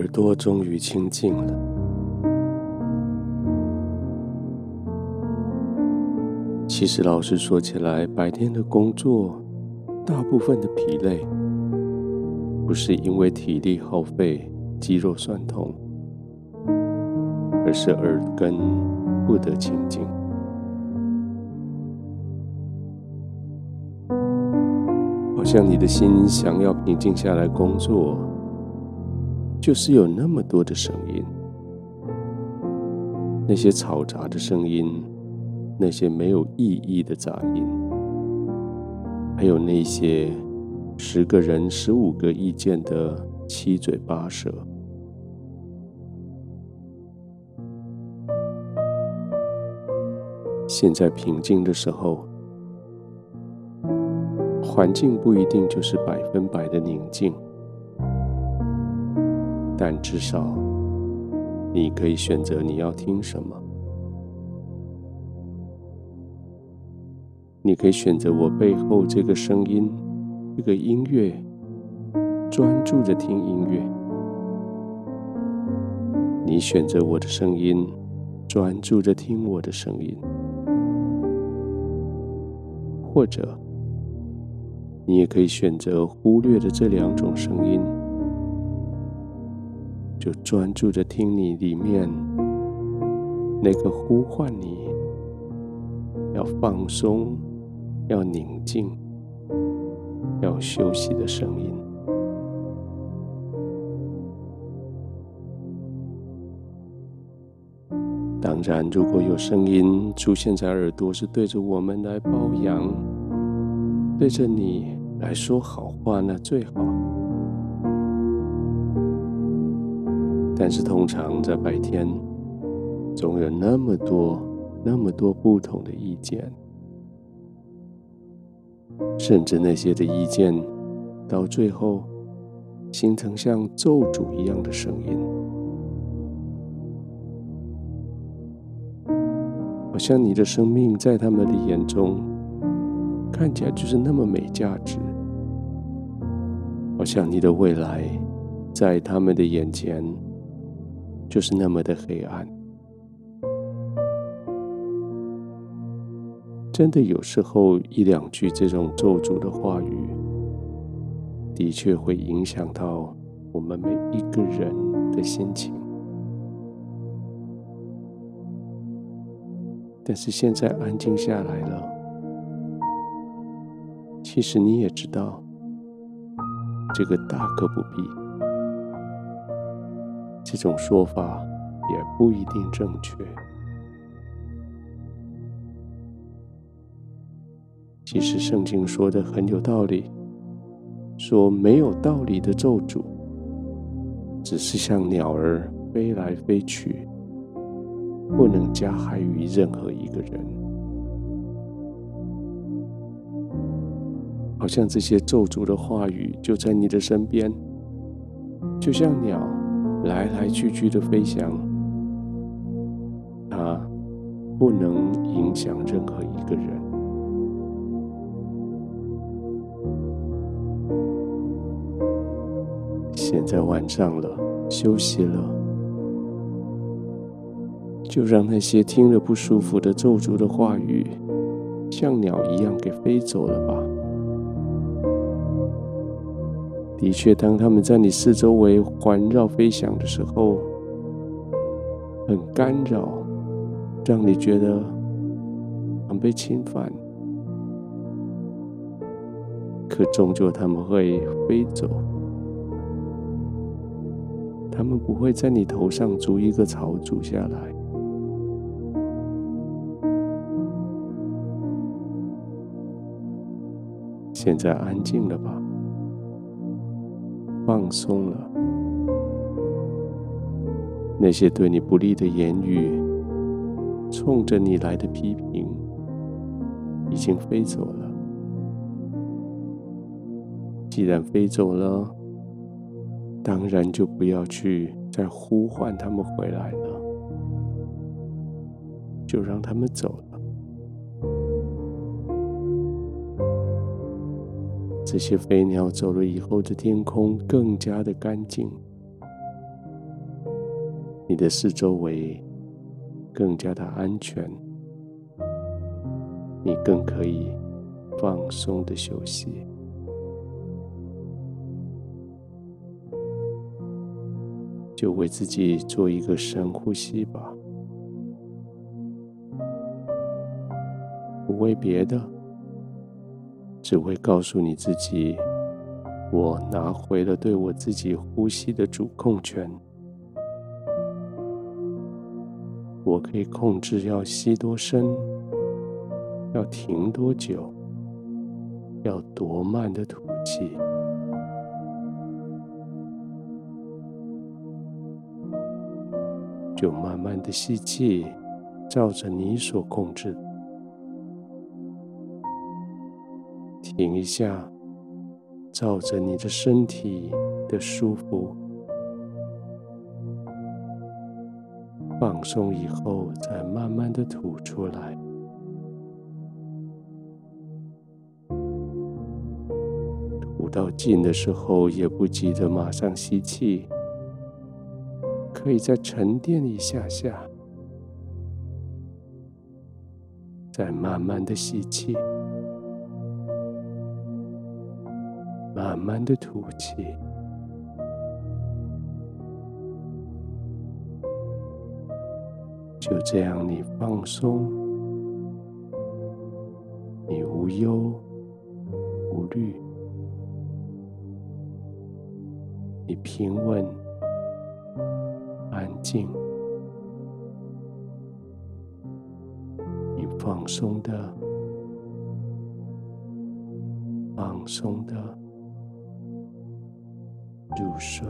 耳朵终于清静了。其实，老实说起来，白天的工作，大部分的疲累，不是因为体力耗费、肌肉酸痛，而是耳根不得清净。好像你的心想要平静下来工作，就是有那么多的声音，那些嘈杂的声音，那些没有意义的杂音，还有那些十个人十五个意见的七嘴八舌。现在平静的时候。环境不一定就是百分百的宁静，但至少你可以选择你要听什么。你可以选择我背后这个声音，这个音乐，专注着听音乐。你选择我的声音，专注着听我的声音，或者。你也可以选择忽略的这两种声音，就专注着听你里面那个呼唤你要放松、要宁静、要休息的声音。当然，如果有声音出现在耳朵，是对着我们来褒扬，对着你。来说好话那最好，但是通常在白天，总有那么多、那么多不同的意见，甚至那些的意见，到最后形成像咒诅一样的声音，好像你的生命在他们的眼中看起来就是那么没价值。好像你的未来，在他们的眼前，就是那么的黑暗。真的，有时候一两句这种咒诅的话语，的确会影响到我们每一个人的心情。但是现在安静下来了，其实你也知道。这个大可不必，这种说法也不一定正确。其实圣经说的很有道理，说没有道理的咒诅，只是像鸟儿飞来飞去，不能加害于任何一个人。好像这些咒诅的话语就在你的身边，就像鸟来来去去的飞翔，它不能影响任何一个人。现在晚上了，休息了，就让那些听了不舒服的咒诅的话语，像鸟一样给飞走了吧。的确，当他们在你四周围环绕飞翔的时候，很干扰，让你觉得很被侵犯。可终究他们会飞走，他们不会在你头上筑一个巢筑下来。现在安静了吧？松了，那些对你不利的言语，冲着你来的批评，已经飞走了。既然飞走了，当然就不要去再呼唤他们回来了，就让他们走。这些飞鸟走了以后的天空更加的干净，你的四周围更加的安全，你更可以放松的休息。就为自己做一个深呼吸吧，不为别的，只会告诉你自己，我拿回了对我自己呼吸的主控权，我可以控制要吸多深，要停多久，要多慢的吐气。就慢慢的吸气，照着你所控制。停一下，照着你的身体的舒服。放松以后，再慢慢的吐出来。吐到尽的时候，也不急着马上吸气。可以再沉淀一下下，再慢慢的吸气，慢慢的吐气，就这样，你放松，你无忧无虑，你平稳。安静，你放松的，放松的入睡。